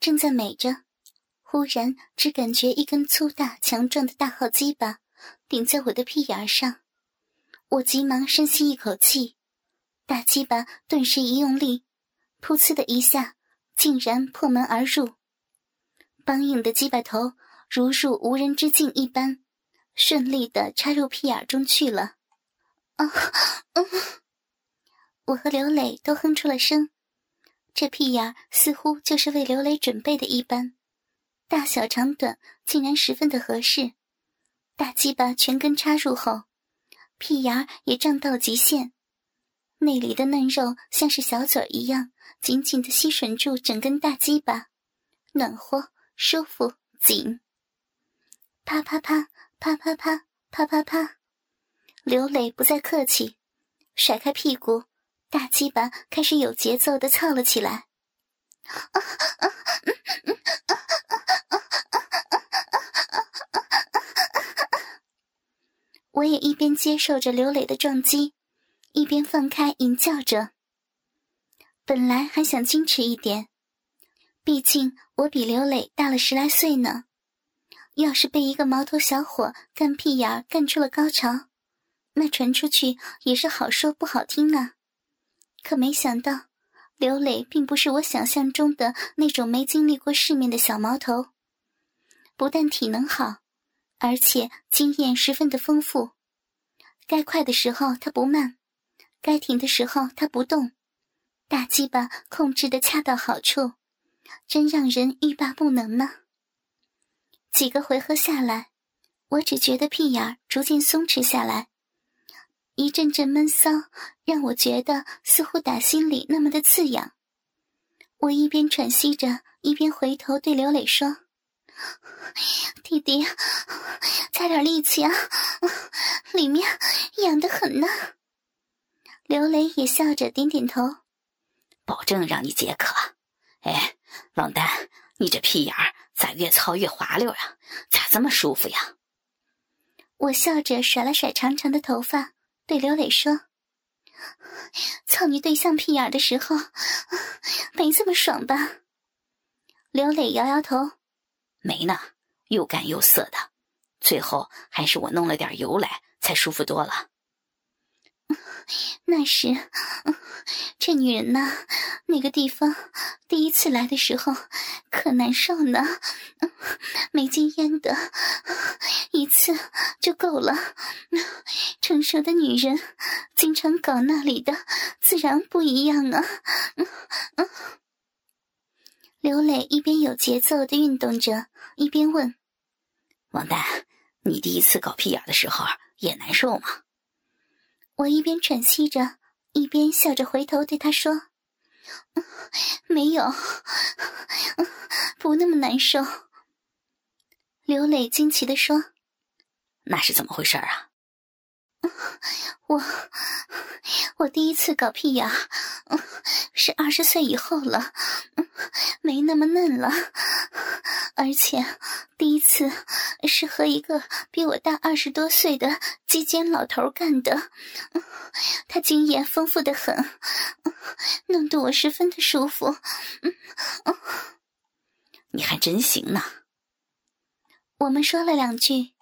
正在美着，忽然只感觉一根粗大强壮的大号鸡巴顶在我的屁眼上，我急忙深吸一口气，大鸡巴顿时一用力，噗呲的一下，竟然破门而入，梆硬的鸡巴头如入无人之境一般，顺利的插入屁眼中去了。啊，嗯，我和刘磊都哼出了声。这屁眼似乎就是为刘磊准备的一般，大小长短竟然十分的合适。大鸡巴全根插入后，屁眼也胀到极限，内里的嫩肉像是小嘴一样紧紧的吸吮住整根大鸡巴，暖和、舒服、紧。啪啪啪啪啪啪啪啪啪，刘磊不再客气，甩开屁股。大鸡巴开始有节奏的操了起来，我也一边接受着刘磊的撞击，一边放开吟叫着。本来还想矜持一点，毕竟我比刘磊大了十来岁呢，要是被一个毛头小伙干屁眼干出了高潮，那传出去也是好说不好听啊。可没想到，刘磊并不是我想象中的那种没经历过世面的小毛头。不但体能好，而且经验十分的丰富。该快的时候他不慢，该停的时候他不动，大鸡巴控制的恰到好处，真让人欲罢不能呢。几个回合下来，我只觉得屁眼逐渐松弛下来。一阵阵闷骚，让我觉得似乎打心里那么的刺痒。我一边喘息着，一边回头对刘磊说：“弟弟，加点力气啊，里面痒得很呢。”刘磊也笑着点点头，保证让你解渴。哎，王丹，你这屁眼儿咋越操越滑溜啊？咋这么舒服呀？我笑着甩了甩长长的头发。对刘磊说：“操你对象屁眼的时候，没这么爽吧？”刘磊摇摇头：“没呢，又干又涩的，最后还是我弄了点油来，才舒服多了。”那是，这女人呢，那个地方第一次来的时候可难受呢，没经验的，一次就够了。成熟的女人经常搞那里的，自然不一样啊。刘磊一边有节奏的运动着，一边问：“王丹，你第一次搞屁眼的时候也难受吗？”我一边喘息着，一边笑着回头对他说：“没有，不那么难受。”刘磊惊奇的说：“那是怎么回事啊？”我我第一次搞屁眼，是二十岁以后了，没那么嫩了，而且第一次是和一个比我大二十多岁的鸡奸老头干的，他经验丰富的很，弄得我十分的舒服。你还真行呢。我们说了两句，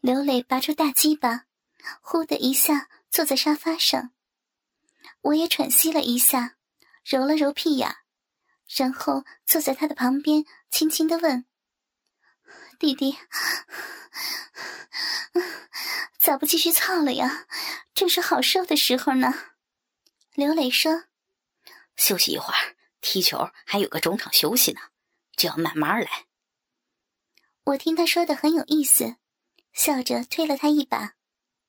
刘磊拔出大鸡巴。呼的一下，坐在沙发上。我也喘息了一下，揉了揉屁眼，然后坐在他的旁边，轻轻的问：“弟弟，咋不继续操了呀？正是好受的时候呢。”刘磊说：“休息一会儿，踢球还有个中场休息呢，只要慢慢来。”我听他说的很有意思，笑着推了他一把。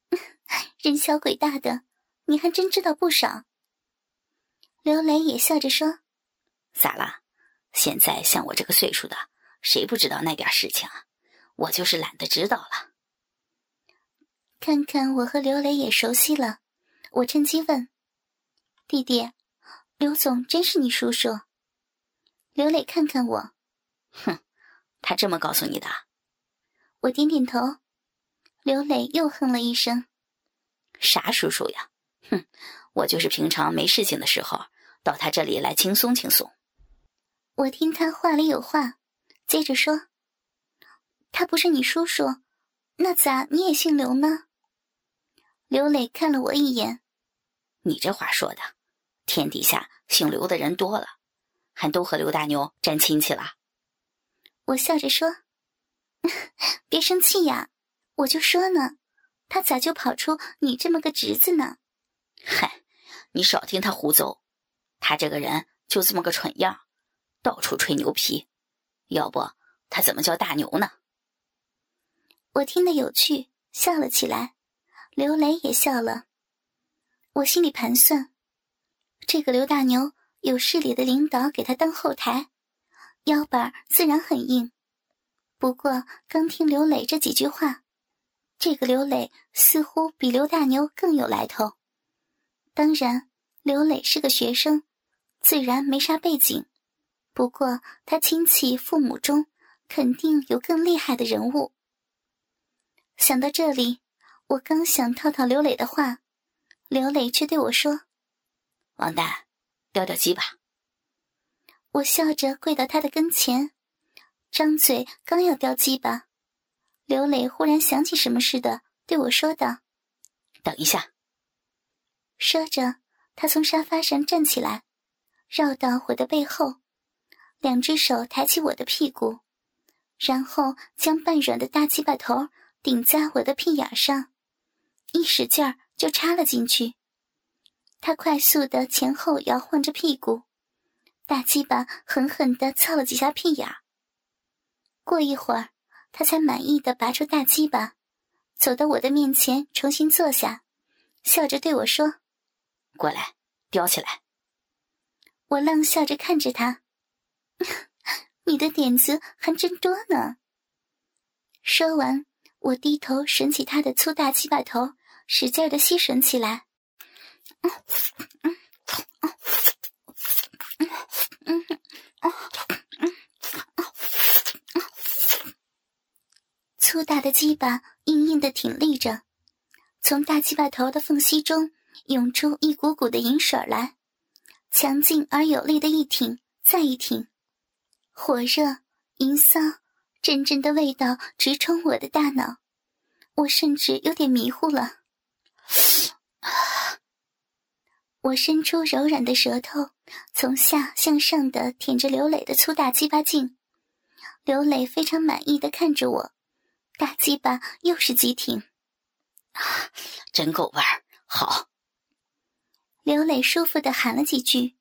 人小鬼大的，你还真知道不少。刘雷也笑着说：“咋了？现在像我这个岁数的，谁不知道那点事情啊？我就是懒得知道了。”看看我和刘磊也熟悉了，我趁机问：“弟弟，刘总真是你叔叔？”刘磊看看我，哼，他这么告诉你的？我点点头。刘磊又哼了一声。啥叔叔呀？哼，我就是平常没事情的时候到他这里来轻松轻松。我听他话里有话，接着说：“他不是你叔叔，那咋你也姓刘呢？”刘磊看了我一眼：“你这话说的，天底下姓刘的人多了，还都和刘大牛沾亲戚了。”我笑着说：“ 别生气呀，我就说呢，他咋就跑出你这么个侄子呢？”嗨，你少听他胡诌，他这个人就这么个蠢样。到处吹牛皮，要不他怎么叫大牛呢？我听得有趣，笑了起来。刘雷也笑了。我心里盘算，这个刘大牛有市里的领导给他当后台，腰板自然很硬。不过刚听刘磊这几句话，这个刘磊似乎比刘大牛更有来头。当然，刘磊是个学生，自然没啥背景。不过，他亲戚父母中肯定有更厉害的人物。想到这里，我刚想套套刘磊的话，刘磊却对我说：“王丹，叼叼鸡吧。”我笑着跪到他的跟前，张嘴刚要叼鸡巴，刘磊忽然想起什么似的，对我说道：“等一下。”说着，他从沙发上站起来，绕到我的背后。两只手抬起我的屁股，然后将半软的大鸡巴头顶在我的屁眼上，一使劲儿就插了进去。他快速的前后摇晃着屁股，大鸡巴狠狠的操了几下屁眼。过一会儿，他才满意的拔出大鸡巴，走到我的面前，重新坐下，笑着对我说：“过来，叼起来。”我愣笑着看着他。你的点子还真多呢。说完，我低头吮起他的粗大鸡巴头，使劲的吸吮起来。粗大的鸡巴硬硬的挺立着，从大鸡巴头的缝隙中涌出一股股的银水来，强劲而有力的一挺，再一挺。火热、淫骚、阵阵的味道直冲我的大脑，我甚至有点迷糊了。我伸出柔软的舌头，从下向上的舔着刘磊的粗大鸡巴茎。刘磊非常满意的看着我，大鸡巴又是急挺，啊，真够味儿，好。刘磊舒服的喊了几句，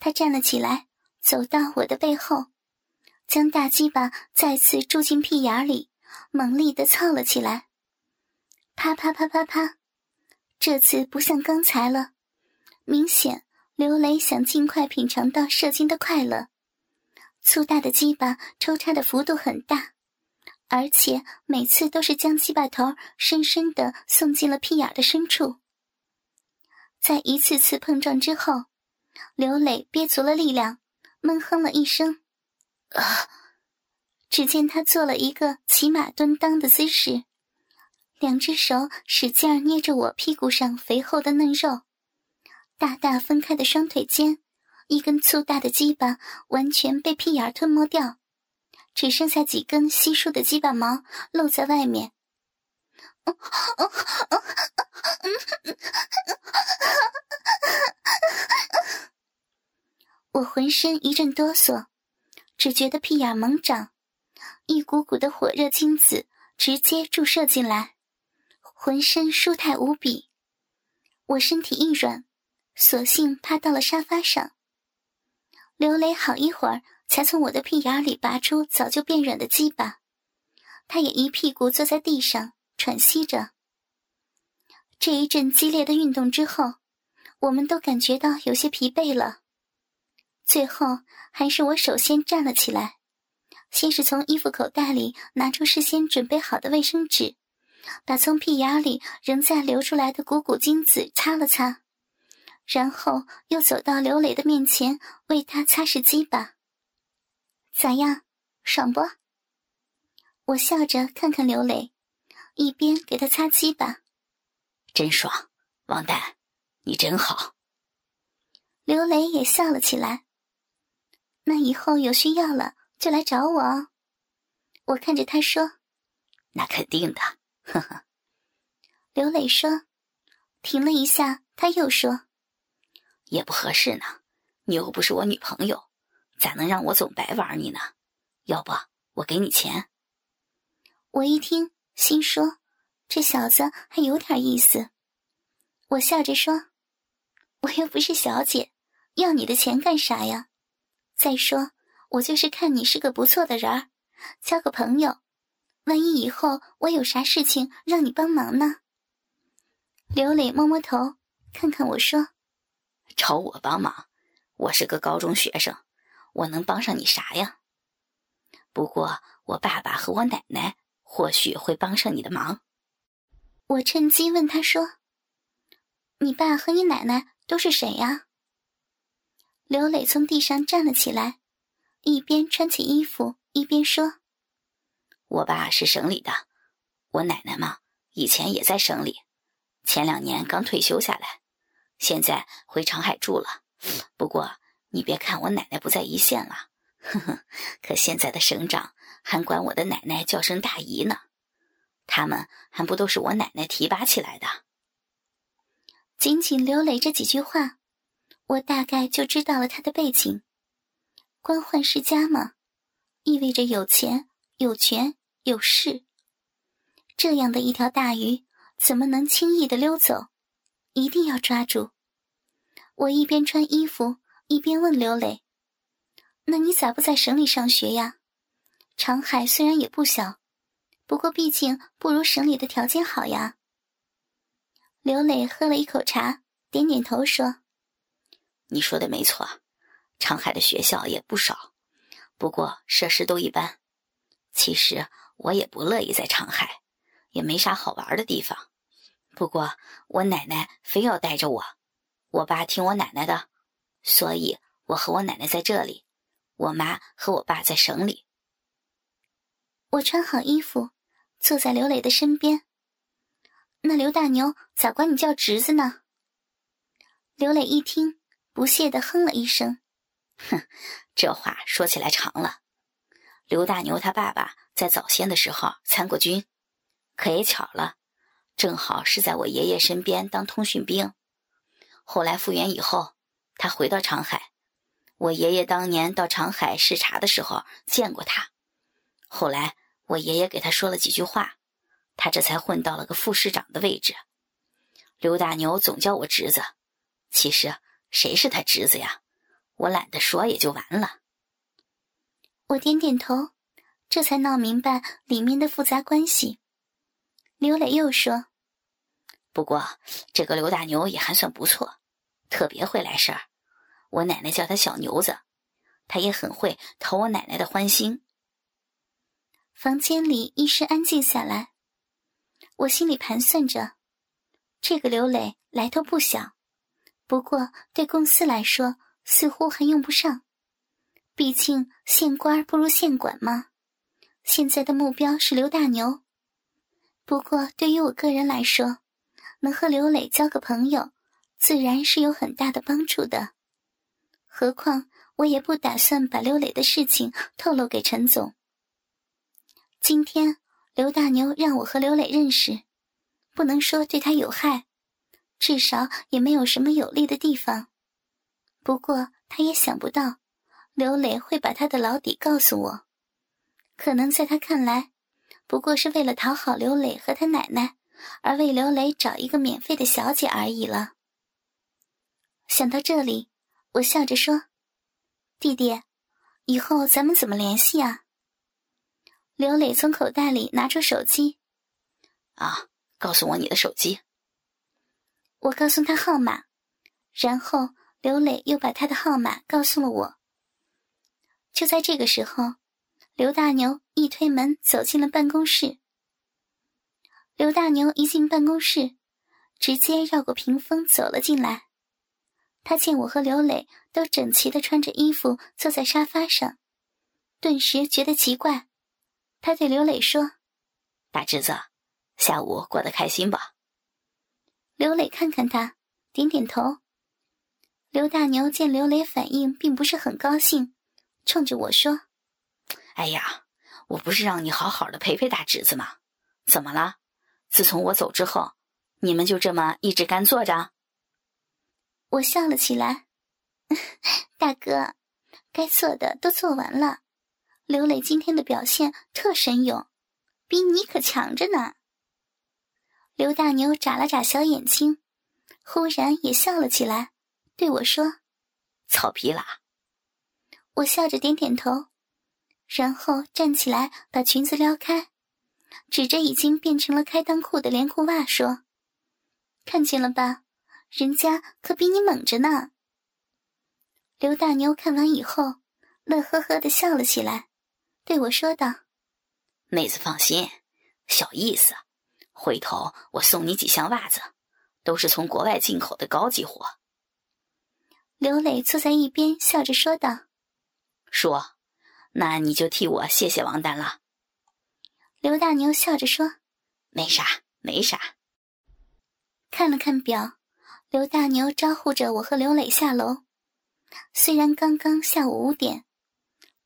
他站了起来，走到我的背后。将大鸡巴再次住进屁眼里，猛力的操了起来。啪啪啪啪啪，这次不像刚才了，明显刘雷想尽快品尝到射精的快乐。粗大的鸡巴抽插的幅度很大，而且每次都是将鸡巴头深深的送进了屁眼的深处。在一次次碰撞之后，刘磊憋足了力量，闷哼了一声。啊！只见他做了一个骑马蹲裆的姿势，两只手使劲捏着我屁股上肥厚的嫩肉，大大分开的双腿间，一根粗大的鸡巴完全被屁眼吞没掉，只剩下几根稀疏的鸡巴毛露在外面。我浑身一阵哆嗦。只觉得屁眼猛长，一股股的火热精子直接注射进来，浑身舒泰无比。我身体一软，索性趴到了沙发上。刘雷好一会儿才从我的屁眼里拔出早就变软的鸡巴，他也一屁股坐在地上喘息着。这一阵激烈的运动之后，我们都感觉到有些疲惫了。最后还是我首先站了起来，先是从衣服口袋里拿出事先准备好的卫生纸，把从屁眼里仍在流出来的股股精子擦了擦，然后又走到刘磊的面前为他擦拭鸡巴。咋样，爽不？我笑着看看刘磊，一边给他擦鸡巴，真爽，王丹，你真好。刘磊也笑了起来。那以后有需要了就来找我哦。我看着他说：“那肯定的。”呵呵。刘磊说，停了一下，他又说：“也不合适呢，你又不是我女朋友，咋能让我总白玩你呢？要不我给你钱。”我一听，心说：“这小子还有点意思。”我笑着说：“我又不是小姐，要你的钱干啥呀？再说，我就是看你是个不错的人儿，交个朋友。万一以后我有啥事情让你帮忙呢？”刘磊摸摸头，看看我说：“找我帮忙？我是个高中学生，我能帮上你啥呀？不过我爸爸和我奶奶或许会帮上你的忙。”我趁机问他说。你爸和你奶奶都是谁呀？刘磊从地上站了起来，一边穿起衣服一边说：“我爸是省里的，我奶奶嘛，以前也在省里，前两年刚退休下来，现在回长海住了。不过你别看我奶奶不在一线了，呵呵，可现在的省长还管我的奶奶叫声大姨呢，他们还不都是我奶奶提拔起来的。”仅仅刘磊这几句话，我大概就知道了他的背景。官宦世家嘛，意味着有钱、有权、有势。这样的一条大鱼，怎么能轻易的溜走？一定要抓住！我一边穿衣服，一边问刘磊：“那你咋不在省里上学呀？长海虽然也不小，不过毕竟不如省里的条件好呀。”刘磊喝了一口茶，点点头说：“你说的没错，长海的学校也不少，不过设施都一般。其实我也不乐意在长海，也没啥好玩的地方。不过我奶奶非要带着我，我爸听我奶奶的，所以我和我奶奶在这里，我妈和我爸在省里。”我穿好衣服，坐在刘磊的身边。那刘大牛咋管你叫侄子呢？刘磊一听，不屑的哼了一声：“哼，这话说起来长了。刘大牛他爸爸在早先的时候参过军，可也巧了，正好是在我爷爷身边当通讯兵。后来复员以后，他回到长海，我爷爷当年到长海视察的时候见过他。后来我爷爷给他说了几句话。”他这才混到了个副市长的位置。刘大牛总叫我侄子，其实谁是他侄子呀？我懒得说，也就完了。我点点头，这才闹明白里面的复杂关系。刘磊又说：“不过这个刘大牛也还算不错，特别会来事儿。我奶奶叫他小牛子，他也很会讨我奶奶的欢心。”房间里一时安静下来。我心里盘算着，这个刘磊来头不小，不过对公司来说似乎还用不上，毕竟县官不如县管嘛。现在的目标是刘大牛，不过对于我个人来说，能和刘磊交个朋友，自然是有很大的帮助的。何况我也不打算把刘磊的事情透露给陈总。今天。刘大牛让我和刘磊认识，不能说对他有害，至少也没有什么有利的地方。不过他也想不到，刘磊会把他的老底告诉我。可能在他看来，不过是为了讨好刘磊和他奶奶，而为刘磊找一个免费的小姐而已了。想到这里，我笑着说：“弟弟，以后咱们怎么联系啊？”刘磊从口袋里拿出手机，啊，告诉我你的手机。我告诉他号码，然后刘磊又把他的号码告诉了我。就在这个时候，刘大牛一推门走进了办公室。刘大牛一进办公室，直接绕过屏风走了进来。他见我和刘磊都整齐的穿着衣服坐在沙发上，顿时觉得奇怪。他对刘磊说：“大侄子，下午过得开心吧？”刘磊看看他，点点头。刘大牛见刘磊反应并不是很高兴，冲着我说：“哎呀，我不是让你好好的陪陪大侄子吗？怎么了？自从我走之后，你们就这么一直干坐着？”我笑了起来：“ 大哥，该做的都做完了。刘磊今天的表现特神勇，比你可强着呢。”刘大牛眨了眨小眼睛，忽然也笑了起来，对我说：“草皮啦。”我笑着点点头，然后站起来把裙子撩开，指着已经变成了开裆裤的连裤袜说：“看见了吧，人家可比你猛着呢。”刘大牛看完以后，乐呵呵的笑了起来，对我说道：“妹子放心，小意思。”回头我送你几箱袜子，都是从国外进口的高级货。刘磊坐在一边笑着说道：“说，那你就替我谢谢王丹了。”刘大牛笑着说：“没啥，没啥。”看了看表，刘大牛招呼着我和刘磊下楼。虽然刚刚下午五点，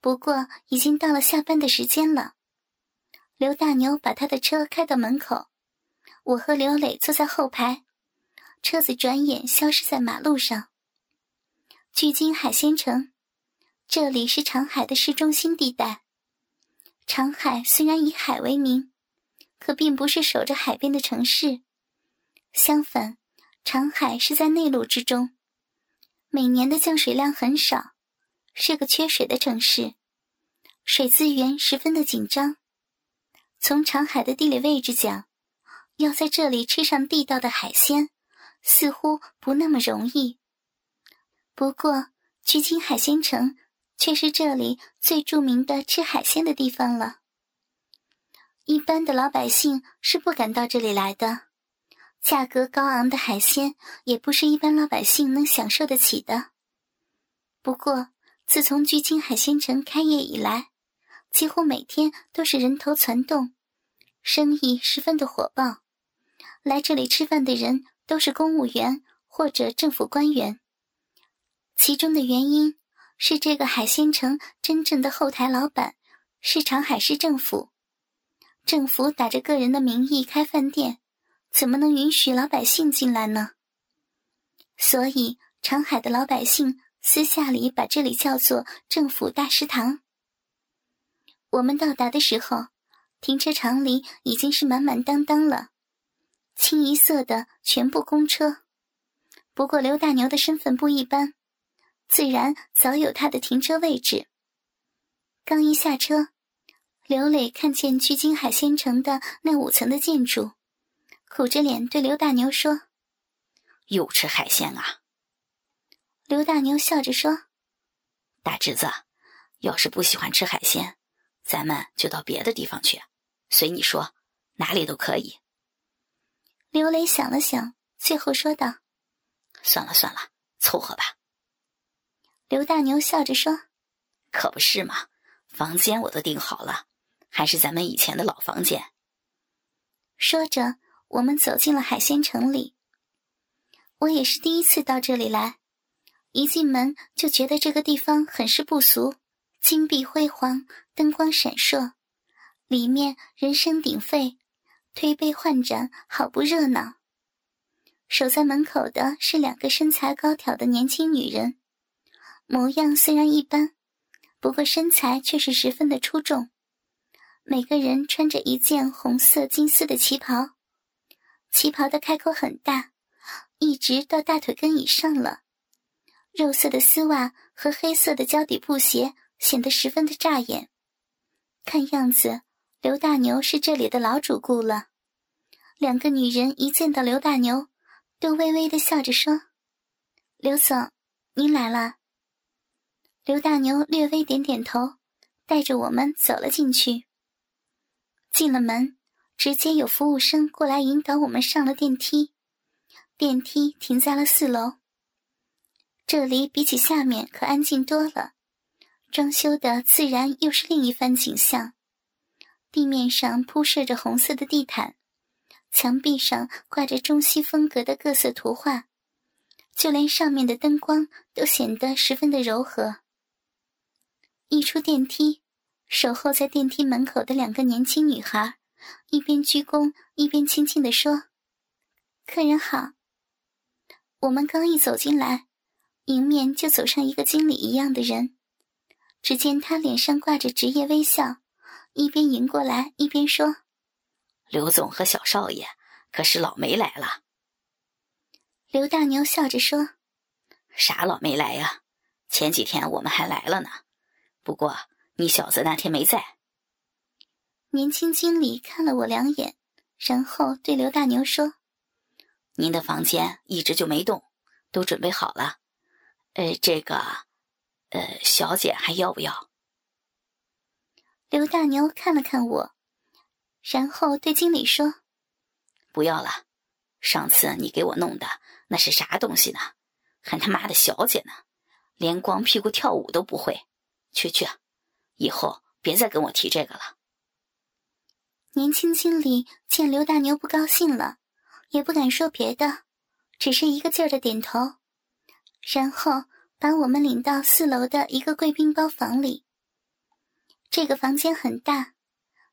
不过已经到了下班的时间了。刘大牛把他的车开到门口。我和刘磊坐在后排，车子转眼消失在马路上。距今海鲜城，这里是长海的市中心地带。长海虽然以海为名，可并不是守着海边的城市。相反，长海是在内陆之中，每年的降水量很少，是个缺水的城市，水资源十分的紧张。从长海的地理位置讲，要在这里吃上地道的海鲜，似乎不那么容易。不过，距今海鲜城却是这里最著名的吃海鲜的地方了。一般的老百姓是不敢到这里来的，价格高昂的海鲜也不是一般老百姓能享受得起的。不过，自从距今海鲜城开业以来，几乎每天都是人头攒动，生意十分的火爆。来这里吃饭的人都是公务员或者政府官员。其中的原因是，这个海鲜城真正的后台老板是长海市政府。政府打着个人的名义开饭店，怎么能允许老百姓进来呢？所以，长海的老百姓私下里把这里叫做“政府大食堂”。我们到达的时候，停车场里已经是满满当当了。清一色的全部公车，不过刘大牛的身份不一般，自然早有他的停车位置。刚一下车，刘磊看见距今海鲜城的那五层的建筑，苦着脸对刘大牛说：“又吃海鲜啊？”刘大牛笑着说：“大侄子，要是不喜欢吃海鲜，咱们就到别的地方去，随你说，哪里都可以。”刘磊想了想，最后说道：“算了算了，凑合吧。”刘大牛笑着说：“可不是嘛，房间我都订好了，还是咱们以前的老房间。”说着，我们走进了海鲜城里。我也是第一次到这里来，一进门就觉得这个地方很是不俗，金碧辉煌，灯光闪烁，里面人声鼎沸。推杯换盏，好不热闹。守在门口的是两个身材高挑的年轻女人，模样虽然一般，不过身材却是十分的出众。每个人穿着一件红色金丝的旗袍，旗袍的开口很大，一直到大腿根以上了。肉色的丝袜和黑色的胶底布鞋显得十分的扎眼。看样子。刘大牛是这里的老主顾了。两个女人一见到刘大牛，都微微的笑着说：“刘总，您来了。”刘大牛略微点点头，带着我们走了进去。进了门，直接有服务生过来引导我们上了电梯。电梯停在了四楼。这里比起下面可安静多了，装修的自然又是另一番景象。地面上铺设着红色的地毯，墙壁上挂着中西风格的各色图画，就连上面的灯光都显得十分的柔和。一出电梯，守候在电梯门口的两个年轻女孩，一边鞠躬一边轻轻地说：“客人好。”我们刚一走进来，迎面就走上一个经理一样的人。只见他脸上挂着职业微笑，一边迎过来一边说：“刘总和小少爷可是老没来了。”刘大牛笑着说：“啥老没来呀？前几天我们还来了呢。不过你小子那天没在。”年轻经理看了我两眼，然后对刘大牛说：“您的房间一直就没动，都准备好了。呃，这个，呃，小姐还要不要？”刘大牛看了看我，然后对经理说：“不要了。上次你给我弄的。”那是啥东西呢？还他妈的小姐呢，连光屁股跳舞都不会。去去，以后别再跟我提这个了。年轻经理见刘大牛不高兴了，也不敢说别的，只是一个劲儿的点头，然后把我们领到四楼的一个贵宾包房里。这个房间很大，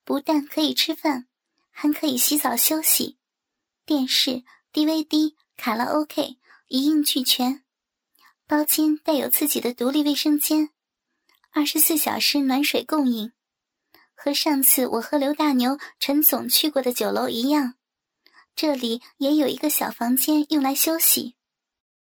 不但可以吃饭，还可以洗澡休息，电视、DVD。卡拉 OK 一应俱全，包间带有自己的独立卫生间，二十四小时暖水供应。和上次我和刘大牛、陈总去过的酒楼一样，这里也有一个小房间用来休息。